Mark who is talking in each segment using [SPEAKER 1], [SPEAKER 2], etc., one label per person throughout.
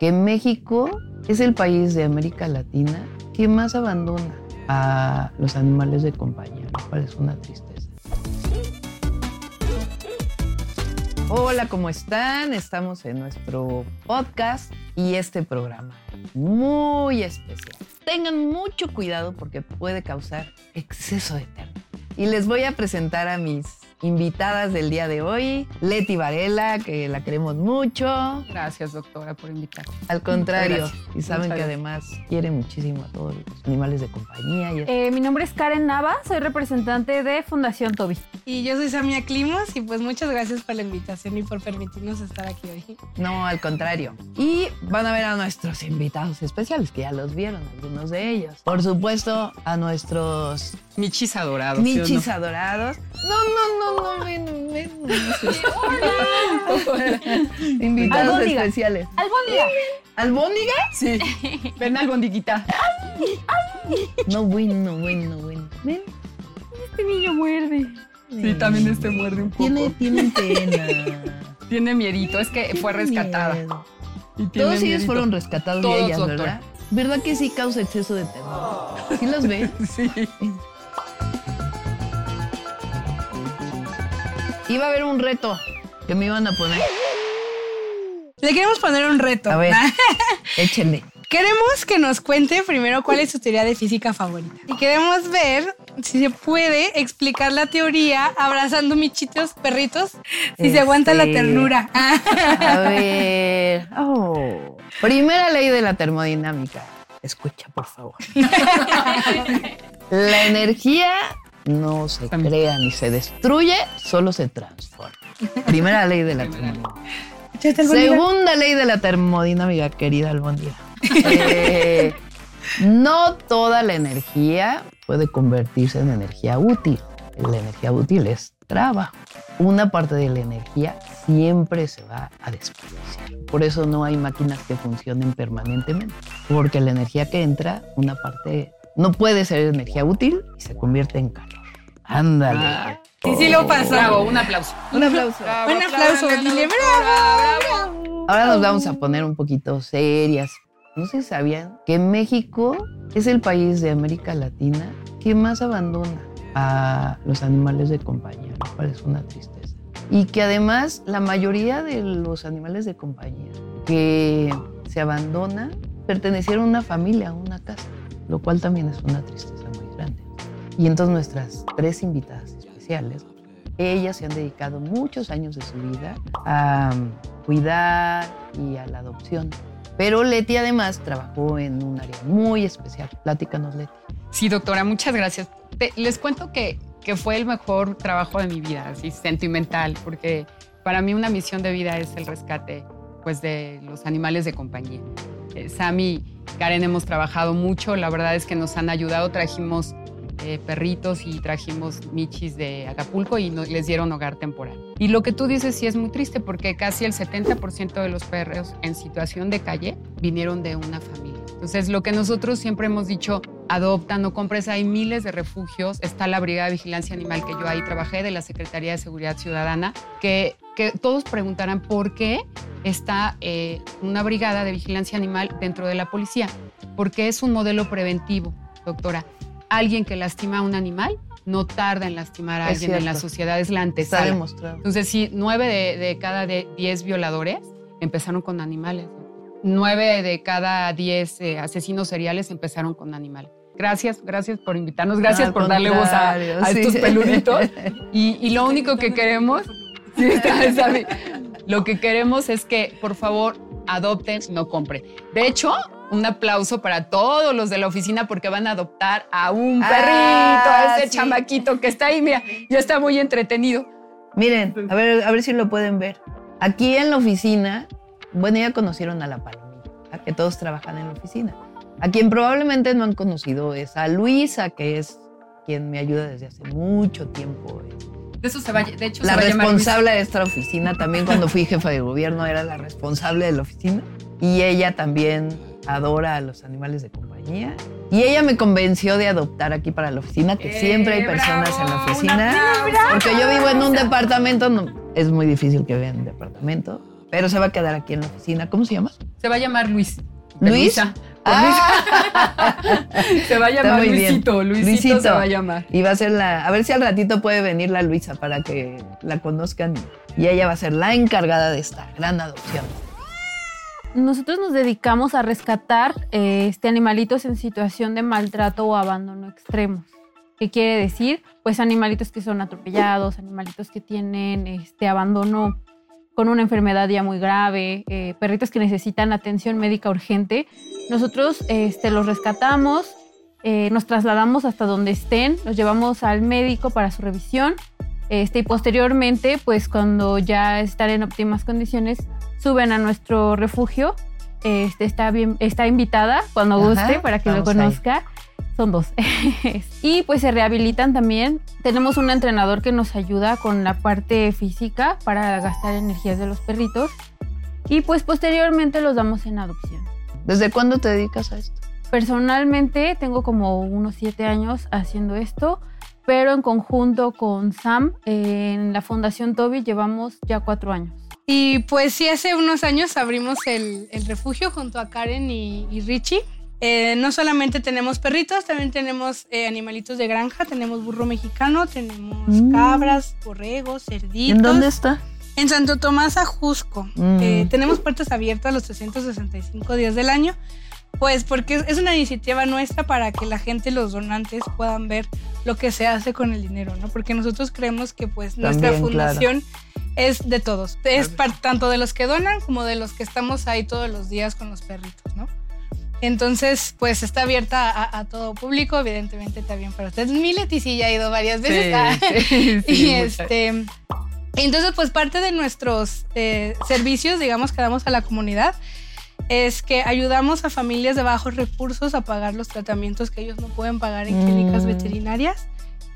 [SPEAKER 1] que México es el país de América Latina que más abandona a los animales de compañía, lo cual es una tristeza. Hola, ¿cómo están? Estamos en nuestro podcast y este programa muy especial. Tengan mucho cuidado porque puede causar exceso de ternura. Y les voy a presentar a mis invitadas del día de hoy. Leti Varela, que la queremos mucho.
[SPEAKER 2] Gracias, doctora, por invitarme.
[SPEAKER 1] Al contrario, y saben
[SPEAKER 2] Muchas
[SPEAKER 1] que
[SPEAKER 2] gracias.
[SPEAKER 1] además quiere muchísimo a todos los animales de compañía. Y
[SPEAKER 3] Eh, mi nombre es Karen Nava, soy representante de Fundación Toby.
[SPEAKER 4] Y yo soy Samia Climos y pues muchas gracias por la invitación y por permitirnos estar aquí hoy.
[SPEAKER 1] No, al contrario. Y van a ver a nuestros invitados especiales, que ya los vieron, algunos de ellos. Por supuesto, a nuestros
[SPEAKER 2] Michis adorados. ¿sí o no?
[SPEAKER 1] michis adorados. No, no, no. Invitados
[SPEAKER 3] Albóndiga.
[SPEAKER 1] especiales.
[SPEAKER 3] Albóndiga.
[SPEAKER 1] ¿Albóndiga?
[SPEAKER 2] Sí. Ven, albondiguita.
[SPEAKER 1] No, bueno, bueno, bueno. Ven.
[SPEAKER 3] Este niño muerde.
[SPEAKER 2] Sí, también este muerde un poco.
[SPEAKER 1] Tiene, tiene pena.
[SPEAKER 2] Tiene miedito. Es que fue rescatada. Y tiene
[SPEAKER 1] Todos ellos
[SPEAKER 2] miedito.
[SPEAKER 1] fueron rescatados
[SPEAKER 2] Todos,
[SPEAKER 1] de ellas,
[SPEAKER 2] doctor.
[SPEAKER 1] ¿verdad? ¿Verdad que sí causa exceso de terror? ¿Sí los ven?
[SPEAKER 2] Sí.
[SPEAKER 1] Iba a haber un reto que me iban a poner.
[SPEAKER 4] Le queremos poner un reto.
[SPEAKER 1] A ver, échenle.
[SPEAKER 4] Queremos que nos cuente primero cuál es su teoría de física favorita. Y queremos ver si se puede explicar la teoría abrazando michitos perritos, si se aguanta la
[SPEAKER 1] Este,
[SPEAKER 4] ternura.
[SPEAKER 1] A ver. Oh. Primera ley de la termodinámica. Escucha, por favor. La energía no se crea ni se destruye, solo se transforma. Primera ley de la termodinámica. Segunda ley de la termodinámica, querida Albondía. Eh, no toda la energía puede convertirse en energía útil. La energía útil es trabajo. Una parte de la energía siempre se va a desperdiciar. Por eso no hay máquinas que funcionen permanentemente. Porque la energía que entra, una parte no puede ser energía útil y se convierte en calor. Ándale.
[SPEAKER 2] Ah.
[SPEAKER 4] Sí, sí lo pasó.
[SPEAKER 2] Bravo, un aplauso.
[SPEAKER 1] Un aplauso.
[SPEAKER 2] Bravo,
[SPEAKER 4] Un aplauso, dile,
[SPEAKER 2] doctora, bravo.
[SPEAKER 1] Ahora nos vamos a poner un poquito serias. No sé si sabían que México es el país de América Latina que más abandona a los animales de compañía, lo cual es una tristeza. Y que además la mayoría de los animales de compañía que se abandonan pertenecieron a una familia, a una casa, lo cual también es una tristeza. Y entonces nuestras tres invitadas especiales, ellas se han dedicado muchos años de su vida a mm, cuidar y a la adopción. Pero Leti además trabajó en un área muy especial. Platícanos, Leti.
[SPEAKER 2] Sí, doctora, muchas gracias. Te- les cuento que, que fue el mejor trabajo de mi vida, así sentimental, porque para mí una misión de vida es el rescate pues, de los animales de compañía. Eh, Sammy Karen hemos trabajado mucho, la verdad es que nos han ayudado, trajimos eh, perritos y trajimos michis de Acapulco y no- les dieron hogar temporal. Y lo que tú dices sí es muy triste porque casi el 70% de los perros en situación de calle vinieron de una familia. Entonces, lo que nosotros siempre hemos dicho, adopta, no compres, hay miles de refugios, está la Brigada de Vigilancia Animal que yo ahí trabajé de la Secretaría de Seguridad Ciudadana, que, todos preguntarán por qué está eh, una brigada de vigilancia animal dentro de la policía, porque es un modelo preventivo, doctora. Alguien que lastima a un animal no tarda en lastimar a
[SPEAKER 1] Es
[SPEAKER 2] alguien en la sociedad, es la
[SPEAKER 1] Está
[SPEAKER 2] antesala.
[SPEAKER 1] demostrado.
[SPEAKER 2] Entonces, sí, nueve de, de cada de diez violadores empezaron con animales. Nueve de cada diez eh, asesinos seriales empezaron con animales. Gracias, gracias por invitarnos, gracias por darle voz a, a
[SPEAKER 1] sí.
[SPEAKER 2] estos peluditos. Y, y lo único que queremos, sí, está- está lo que queremos es que, por favor, adopten, no compren. De hecho, un aplauso para todos los de la oficina porque van a adoptar a un perrito,
[SPEAKER 1] Ah,
[SPEAKER 2] a ese
[SPEAKER 1] sí.
[SPEAKER 2] chamaquito que está ahí, mira, ya está muy entretenido.
[SPEAKER 1] Miren, a ver, a ver si lo pueden ver. Aquí en la oficina, bueno, ya conocieron a la palomilla, ¿a? que todos trabajan en la oficina. A quien probablemente no han conocido es a Luisa, que es quien me ayuda desde hace mucho tiempo.
[SPEAKER 2] De eso se va, de hecho,
[SPEAKER 1] La
[SPEAKER 2] se va a
[SPEAKER 1] responsable de esta oficina, también cuando fui jefa de gobierno era la responsable de la oficina. Y ella también adora a los animales de compañía. Y ella me convenció de adoptar aquí para la oficina, que
[SPEAKER 2] ¡Eh,
[SPEAKER 1] siempre hay personas
[SPEAKER 2] bravo!
[SPEAKER 1] en la
[SPEAKER 2] ¡Un
[SPEAKER 1] oficina. Porque yo vivo en un departamento, no, es muy difícil que vean departamento, pero se va a quedar aquí en la oficina. ¿Cómo se llama?
[SPEAKER 2] Se va a llamar Luis.
[SPEAKER 1] ¿Luis?
[SPEAKER 2] Luisa.
[SPEAKER 1] Ah.
[SPEAKER 2] Se va a llamar. Luisito. Luisito.
[SPEAKER 1] Luisito.
[SPEAKER 2] se va a llamar.
[SPEAKER 1] Y va a ser la. A ver si al ratito puede venir la Luisa para que la conozcan. Y ella va a ser la encargada de esta gran adopción.
[SPEAKER 3] Nosotros nos dedicamos a rescatar eh, este, animalitos en situación de maltrato o abandono extremos. ¿Qué quiere decir? Pues animalitos que son atropellados, animalitos que tienen este abandono con una enfermedad ya muy grave, eh, perritos que necesitan atención médica urgente. Nosotros este, los rescatamos, eh, nos trasladamos hasta donde estén, los llevamos al médico para su revisión este, y posteriormente, pues cuando ya están en óptimas condiciones, suben a nuestro refugio. Este, está, bien, está invitada cuando
[SPEAKER 1] Ajá,
[SPEAKER 3] guste para que lo
[SPEAKER 1] ahí.
[SPEAKER 3] Son dos. y pues se rehabilitan también. Tenemos un entrenador que nos ayuda con la parte física para gastar energías de los perritos. Y pues posteriormente los damos en adopción.
[SPEAKER 1] ¿Desde cuándo te dedicas a esto?
[SPEAKER 3] Personalmente tengo como unos siete años haciendo esto, pero en conjunto con Sam en la Fundación Toby llevamos ya cuatro años.
[SPEAKER 4] Y pues sí, hace unos años abrimos el, el refugio junto a Karen y, y Richie. Eh, no solamente tenemos perritos, también tenemos eh, animalitos de granja, tenemos burro mexicano, tenemos
[SPEAKER 1] Mm.
[SPEAKER 4] cabras, borregos, cerditos.
[SPEAKER 1] ¿En dónde está?
[SPEAKER 4] En Santo Tomás Ajusco.
[SPEAKER 1] Mm.
[SPEAKER 4] Eh, tenemos puertas abiertas los 365 días del año, pues porque es- una iniciativa nuestra para que la gente, los donantes, puedan ver lo que se hace con el dinero, ¿no? Porque nosotros creemos que pues nuestra
[SPEAKER 1] claro.
[SPEAKER 4] fundación es de todos. Es tanto de los que donan como de los que estamos ahí todos los días con los perritos, ¿no? Entonces, pues está abierta a, a todo público, evidentemente también para ustedes. Mi Leticia ya ha ido varias veces. Ah.
[SPEAKER 2] sí, sí,
[SPEAKER 4] y este. Entonces, pues parte de nuestros eh, servicios, digamos, que damos a la comunidad es que ayudamos a familias de bajos recursos a pagar los tratamientos que ellos no pueden pagar en clínicas
[SPEAKER 1] Mm.
[SPEAKER 4] veterinarias.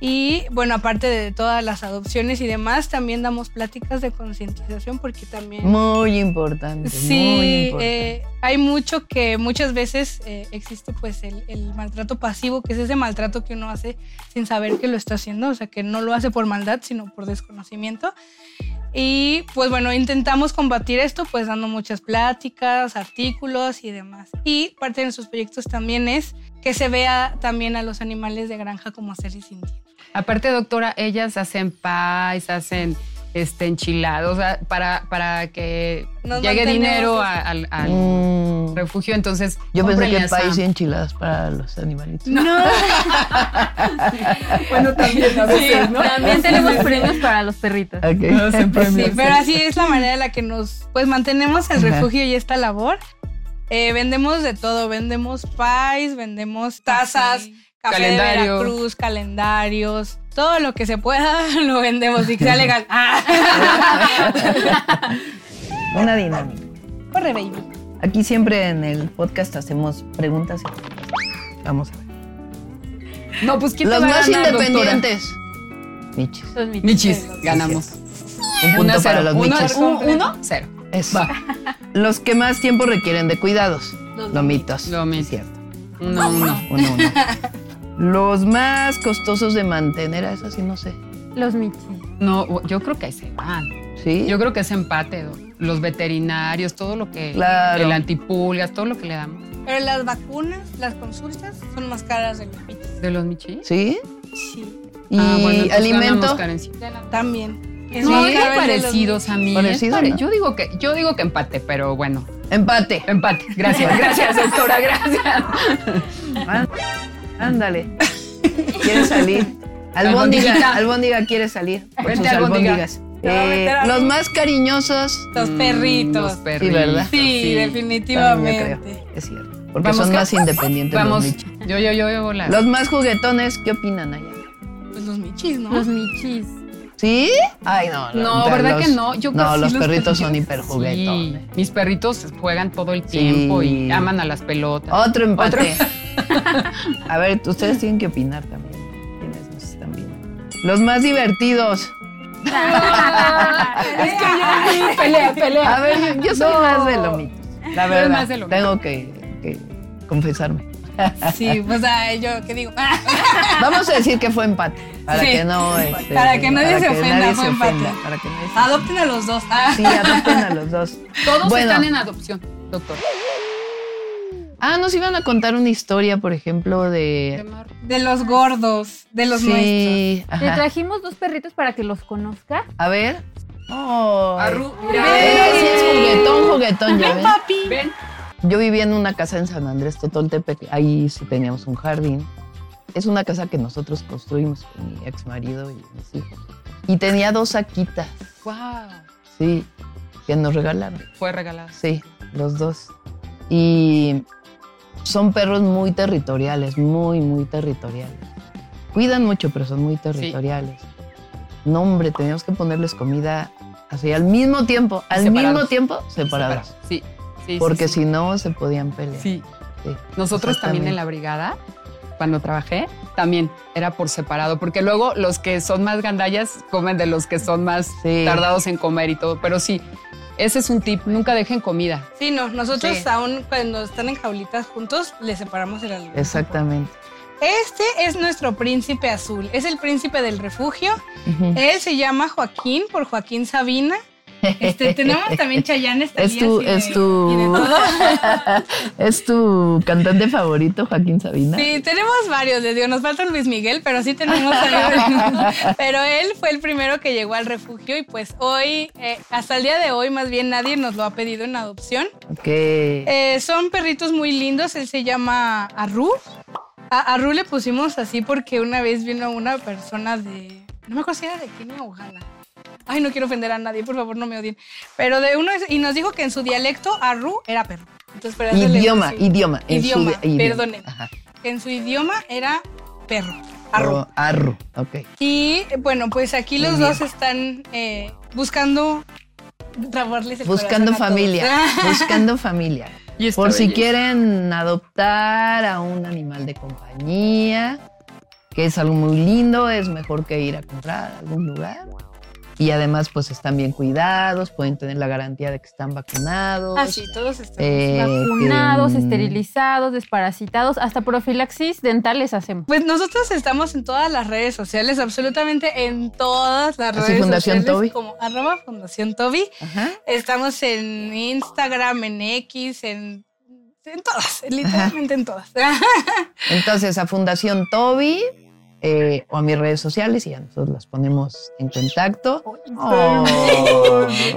[SPEAKER 4] Y bueno, aparte de todas las adopciones y demás, también damos pláticas de concientización porque también...
[SPEAKER 1] Muy importante. muy
[SPEAKER 4] Sí,
[SPEAKER 1] importante.
[SPEAKER 4] eh, hay mucho que muchas veces eh, existe pues el, el maltrato pasivo, que es ese maltrato que uno hace sin saber que lo está haciendo, o sea, que no lo hace por maldad, sino por desconocimiento. Y pues bueno, intentamos combatir esto pues dando muchas pláticas, artículos y demás. Y parte de nuestros proyectos también es que se vea también a los animales de granja como seres sintientes.
[SPEAKER 2] Aparte, doctora, ellas hacen pies, hacen este, enchilados, o sea, para, para que
[SPEAKER 4] Nos
[SPEAKER 2] llegue dinero a- al, al
[SPEAKER 1] Mm.
[SPEAKER 2] refugio. Entonces,
[SPEAKER 1] Yo pensé que
[SPEAKER 2] Sam.
[SPEAKER 1] país y enchiladas para los animalitos.
[SPEAKER 2] Bueno, también a veces, ¿no?
[SPEAKER 3] También tenemos premios para los perritos.
[SPEAKER 4] Sí, pero así es la manera en la que nos pues mantenemos el
[SPEAKER 1] Ajá.
[SPEAKER 4] refugio y esta labor. Eh, vendemos de todo, vendemos pies, vendemos tazas, café
[SPEAKER 2] Calendario.
[SPEAKER 4] de Veracruz, calendarios, todo lo que se pueda lo vendemos y que sea legal. Ah.
[SPEAKER 1] Una dinámica.
[SPEAKER 4] Corre, baby.
[SPEAKER 1] Aquí siempre en el podcast hacemos preguntas y respuestas. Vamos a ver.
[SPEAKER 2] No, pues ¿quién te
[SPEAKER 1] Los
[SPEAKER 2] va a
[SPEAKER 1] más
[SPEAKER 2] ganar,
[SPEAKER 1] independientes. Michis.
[SPEAKER 3] Los michis.
[SPEAKER 2] Michis, ganamos.
[SPEAKER 1] Un punto
[SPEAKER 2] Uno,
[SPEAKER 1] para
[SPEAKER 2] cero.
[SPEAKER 1] los
[SPEAKER 2] Uno,
[SPEAKER 1] michis.
[SPEAKER 2] un- uno, cero.
[SPEAKER 1] Eso.
[SPEAKER 2] Va.
[SPEAKER 1] Los que más tiempo requieren de cuidados.
[SPEAKER 3] Los
[SPEAKER 1] Lomitos.
[SPEAKER 2] Lomitos.
[SPEAKER 1] Es cierto.
[SPEAKER 2] Uno, uno.
[SPEAKER 1] Uno, uno. Los más costosos de mantener, a eso sí no sé.
[SPEAKER 3] Los michis.
[SPEAKER 2] No, yo creo que se van.
[SPEAKER 1] ¿Sí?
[SPEAKER 2] Yo creo que es empate. Los veterinarios, todo lo que.
[SPEAKER 1] Claro.
[SPEAKER 2] El antipulgas, todo lo que le damos.
[SPEAKER 4] Pero las vacunas, las consultas son más caras de los michis.
[SPEAKER 2] ¿De los michis?
[SPEAKER 1] ¿Sí?
[SPEAKER 4] Sí,
[SPEAKER 1] ¿Y
[SPEAKER 2] Ah, bueno,
[SPEAKER 1] alimento?
[SPEAKER 4] también. Es
[SPEAKER 2] No, parecidos a mí.
[SPEAKER 1] Parecido,
[SPEAKER 2] Es pare-
[SPEAKER 1] ¿no?
[SPEAKER 2] yo, digo que, yo digo que empate, pero bueno.
[SPEAKER 1] Empate.
[SPEAKER 2] Empate. Gracias, gracias, doctora, gracias.
[SPEAKER 1] Ándale. ¿Quieres salir? Albóndiga, albóndiga quiere salir. Por
[SPEAKER 2] Vente,
[SPEAKER 1] sus albóndigas. Eh, los más cariñosos.
[SPEAKER 4] Los
[SPEAKER 2] Mm,
[SPEAKER 4] perritos.
[SPEAKER 2] Los perritos.
[SPEAKER 1] ¿verdad?
[SPEAKER 4] Sí,
[SPEAKER 1] También yo
[SPEAKER 4] definitivamente.
[SPEAKER 1] creo. Es cierto. Porque
[SPEAKER 2] Vamos,
[SPEAKER 1] son más independientes
[SPEAKER 2] Vamos.
[SPEAKER 1] los michis.
[SPEAKER 2] Yo, yo, yo, yo, la-
[SPEAKER 1] Los más juguetones, ¿qué opinan allá?
[SPEAKER 4] Pues los michis, ¿no?
[SPEAKER 3] Los michis.
[SPEAKER 1] ¿Sí? Ay, no.
[SPEAKER 2] No,
[SPEAKER 1] pero
[SPEAKER 2] ¿verdad
[SPEAKER 1] los-
[SPEAKER 2] que no? Yo
[SPEAKER 1] no, los
[SPEAKER 2] sí,
[SPEAKER 1] perritos son
[SPEAKER 2] Sí,
[SPEAKER 1] hiperjuguetones.
[SPEAKER 2] mis perritos juegan todo el tiempo
[SPEAKER 1] Sí.
[SPEAKER 2] y aman a las pelotas.
[SPEAKER 1] Otro empate. A ver, ustedes tienen que opinar también. Quienes nos están viendo. Los más divertidos.
[SPEAKER 2] es que yo pelea, pelea.
[SPEAKER 1] A ver, yo soy
[SPEAKER 2] No.
[SPEAKER 1] más de lomitos. La verdad.
[SPEAKER 2] más de lomitos.
[SPEAKER 1] Tengo que, que confesarme.
[SPEAKER 4] Sí, pues ah, yo qué digo.
[SPEAKER 1] Vamos a decir que fue empate. Para
[SPEAKER 4] Sí.
[SPEAKER 1] que no. este,
[SPEAKER 4] Para que nadie se
[SPEAKER 1] que
[SPEAKER 4] ofenda,
[SPEAKER 1] nadie
[SPEAKER 4] fue
[SPEAKER 1] se
[SPEAKER 4] empate.
[SPEAKER 1] ofenda, Para que nadie se
[SPEAKER 4] Adopten a los dos. Ah.
[SPEAKER 1] Sí, adopten a los dos.
[SPEAKER 2] Todos
[SPEAKER 1] Bueno.
[SPEAKER 2] están en adopción. doctor?
[SPEAKER 1] Ah, nos iban a contar una historia, por ejemplo, de...
[SPEAKER 4] De los gordos, de los nuestros.
[SPEAKER 1] Sí,
[SPEAKER 3] Te
[SPEAKER 1] ajá.
[SPEAKER 3] trajimos dos perritos para que los conozca.
[SPEAKER 1] A ver. Oh,
[SPEAKER 2] Arru,
[SPEAKER 1] sí es juguetón, juguetón, ya
[SPEAKER 4] Ven,
[SPEAKER 1] ven.
[SPEAKER 4] papi.
[SPEAKER 2] Ven.
[SPEAKER 1] Yo vivía en una casa en San Andrés Totoltepec, ahí sí teníamos un jardín. Es una casa que nosotros construimos con mi ex marido y mis hijos. Y tenía dos saquitas,
[SPEAKER 2] Wow.
[SPEAKER 1] sí, que nos regalaron.
[SPEAKER 2] Fue regalado.
[SPEAKER 1] Sí, los dos. Y son perros muy territoriales, muy, muy territoriales. Cuidan mucho, pero son muy territoriales. No, hombre, teníamos que ponerles comida así al mismo tiempo, al
[SPEAKER 2] Separados.
[SPEAKER 1] mismo tiempo, separados.
[SPEAKER 2] Sí, sí.
[SPEAKER 1] Porque
[SPEAKER 2] sí,
[SPEAKER 1] si no, se podían pelear.
[SPEAKER 2] Sí.
[SPEAKER 1] Sí,
[SPEAKER 2] Nosotros también en la brigada, cuando trabajé, también era por separado, porque luego los que son más gandallas comen de los que son más
[SPEAKER 1] Sí.
[SPEAKER 2] tardados en comer y todo. Pero sí, ese es un tip, nunca dejen comida.
[SPEAKER 4] Sí, no, nosotros
[SPEAKER 2] Sí.
[SPEAKER 4] aún cuando están en jaulitas juntos, les separamos el alimento.
[SPEAKER 1] Exactamente.
[SPEAKER 4] Este es nuestro príncipe azul, es el príncipe del refugio. Él se llama Joaquín por Joaquín Sabina. Este, tenemos también Chayanne,
[SPEAKER 1] Es tu, es tu, es tu cantante favorito, Joaquín Sabina.
[SPEAKER 4] Sí, tenemos varios, les digo, nos falta Luis Miguel, pero sí tenemos. Pero él fue el primero que llegó al refugio y pues hoy, eh, hasta el día de hoy, más bien nadie nos lo ha pedido en adopción.
[SPEAKER 1] Ok.
[SPEAKER 4] Eh, son perritos muy lindos, él se llama Arru. A Arru le pusimos así porque una vez vino una persona de, no me acuerdo si era de Kenia o Ghana. Ay, no quiero ofender a nadie, por favor, no me odien. Pero de uno, y nos dijo que en su dialecto Arru era perro. Entonces,
[SPEAKER 1] Idioma, idioma. su
[SPEAKER 4] Idioma,
[SPEAKER 1] di-
[SPEAKER 4] perdone.
[SPEAKER 1] Ajá.
[SPEAKER 4] en su idioma era perro. Arru.
[SPEAKER 1] Oh, arru, ok.
[SPEAKER 4] Y bueno, pues aquí
[SPEAKER 1] Muy
[SPEAKER 4] los
[SPEAKER 1] bien.
[SPEAKER 4] dos están eh, buscando trabarles el
[SPEAKER 1] Buscando familia, buscando familia.
[SPEAKER 2] Y
[SPEAKER 1] Por si quieren adoptar a un animal de compañía, que es algo muy lindo, es mejor que ir a comprar a algún lugar. Y además, pues están bien cuidados, pueden tener la garantía de que están vacunados.
[SPEAKER 4] Ah, sí, todos están.
[SPEAKER 1] Eh,
[SPEAKER 3] Vacunados,
[SPEAKER 1] que, mm,
[SPEAKER 3] esterilizados, desparasitados, hasta profilaxis dental les hacemos.
[SPEAKER 4] Pues nosotros estamos en todas las redes sociales, absolutamente en todas las
[SPEAKER 1] Así,
[SPEAKER 4] redes
[SPEAKER 1] Fundación
[SPEAKER 4] sociales.
[SPEAKER 1] Toby.
[SPEAKER 4] Como arroba Fundación Toby.
[SPEAKER 1] Ajá.
[SPEAKER 4] Estamos en Instagram, en X, en, en todas, literalmente en todas.
[SPEAKER 1] Entonces, a Fundación Toby eh, o a mis redes sociales y ya nosotros las ponemos en contacto. Oh.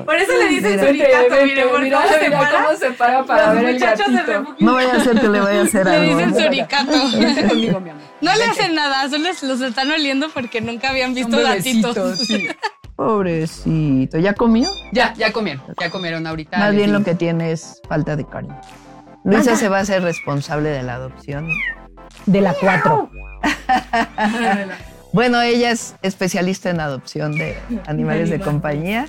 [SPEAKER 4] Por eso le dicen
[SPEAKER 1] Mira.
[SPEAKER 4] suricato, mire, por cómo se para.
[SPEAKER 2] se para
[SPEAKER 4] Los muchachos del refugio
[SPEAKER 1] No vaya a ser que le vaya a hacer
[SPEAKER 4] le
[SPEAKER 1] algo.
[SPEAKER 4] dicen
[SPEAKER 1] ¿eh?
[SPEAKER 4] suricato.
[SPEAKER 2] conmigo, mi amor.
[SPEAKER 4] No le hacen nada, solo los están oliendo porque nunca habían visto gatitos.
[SPEAKER 2] sí.
[SPEAKER 1] Pobrecito. ¿Ya comió?
[SPEAKER 2] Ya, ya comieron, ya comieron ahorita.
[SPEAKER 1] Más bien lo que tiene es falta de cariño. Luisa se va a hacer responsable de la adopción.
[SPEAKER 5] De la 4.
[SPEAKER 1] Bueno, ella es especialista en adopción de animales de compañía,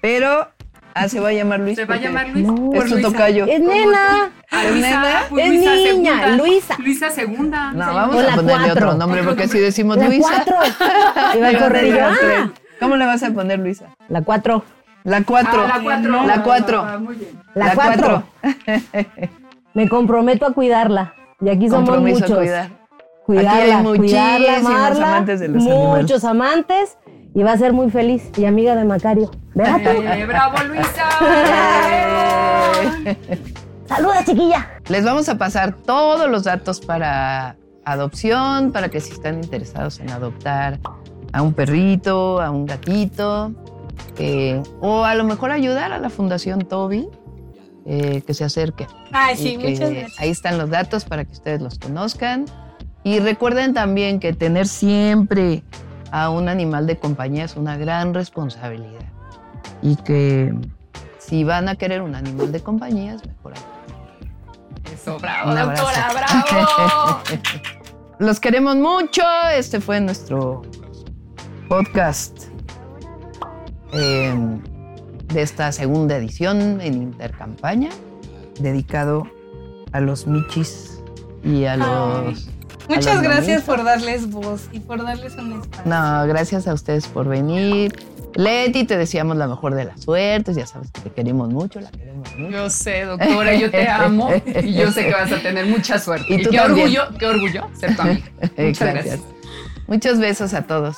[SPEAKER 1] pero ah, se va a llamar Luis.
[SPEAKER 2] Se va a llamar Luis.
[SPEAKER 5] No,
[SPEAKER 1] Es su
[SPEAKER 2] Luisa.
[SPEAKER 1] tocayo.
[SPEAKER 5] Es nena.
[SPEAKER 2] Ah,
[SPEAKER 1] ¿Es
[SPEAKER 2] Luisa,
[SPEAKER 1] nena?
[SPEAKER 2] pues
[SPEAKER 5] Es
[SPEAKER 2] Luisa
[SPEAKER 5] niña,
[SPEAKER 2] segunda.
[SPEAKER 5] Luisa.
[SPEAKER 2] Luisa segunda.
[SPEAKER 1] No,
[SPEAKER 2] Sí.
[SPEAKER 1] vamos
[SPEAKER 5] O
[SPEAKER 1] a
[SPEAKER 5] la
[SPEAKER 1] ponerle
[SPEAKER 5] cuatro.
[SPEAKER 1] otro nombre porque si decimos
[SPEAKER 5] La
[SPEAKER 1] Luisa.
[SPEAKER 5] 4. Iba a correr y yo. ah,
[SPEAKER 1] ¿Cómo le vas a poner Luisa?
[SPEAKER 5] La 4.
[SPEAKER 1] La 4.
[SPEAKER 2] Ah, la cuatro.
[SPEAKER 1] La cuatro.
[SPEAKER 2] Ah, muy bien.
[SPEAKER 5] La 4. Me comprometo a cuidarla. Y aquí somos
[SPEAKER 1] Compromiso
[SPEAKER 5] muchos.
[SPEAKER 1] a cuidar.
[SPEAKER 5] Cuidarla,
[SPEAKER 1] Aquí hay
[SPEAKER 5] cuidarla, amarla.
[SPEAKER 1] amantes de los
[SPEAKER 5] muchos amantes. Y va a ser muy feliz. Y amiga de Macario. ¿Verdad tú?
[SPEAKER 2] Eh, ¡Bravo, Luisa!
[SPEAKER 5] Saluda, chiquilla.
[SPEAKER 1] Les vamos a pasar todos los datos para adopción, para que si están interesados en adoptar a un perrito, a un gatito, eh, o a lo mejor ayudar a la Fundación Toby, eh, que se acerque.
[SPEAKER 4] Ay, sí, muchas gracias.
[SPEAKER 1] Ahí están los datos para que ustedes los conozcan. Y recuerden también que tener siempre a un animal de compañía es una gran responsabilidad. Y que si van a querer un animal de compañía es mejor.
[SPEAKER 2] Eso, bravo,
[SPEAKER 1] Un
[SPEAKER 2] doctora, bravo.
[SPEAKER 1] Los queremos mucho. Este fue nuestro podcast eh, de esta segunda edición en Intercampaña, dedicado a los michis y a los...
[SPEAKER 4] Muchas gracias por darles voz y por darles un espacio.
[SPEAKER 1] No, gracias a ustedes por venir. Leti, te deseamos la mejor de las suertes. Ya sabes que te queremos mucho, la queremos mucho.
[SPEAKER 2] Yo sé, doctora, yo te amo y yo sé que vas a tener mucha suerte.
[SPEAKER 1] Y
[SPEAKER 2] Y,
[SPEAKER 1] tú
[SPEAKER 2] qué
[SPEAKER 1] también.
[SPEAKER 2] orgullo, qué orgullo ser tu amiga. Muchas
[SPEAKER 1] Gracias.
[SPEAKER 2] gracias.
[SPEAKER 1] Muchos besos a todos.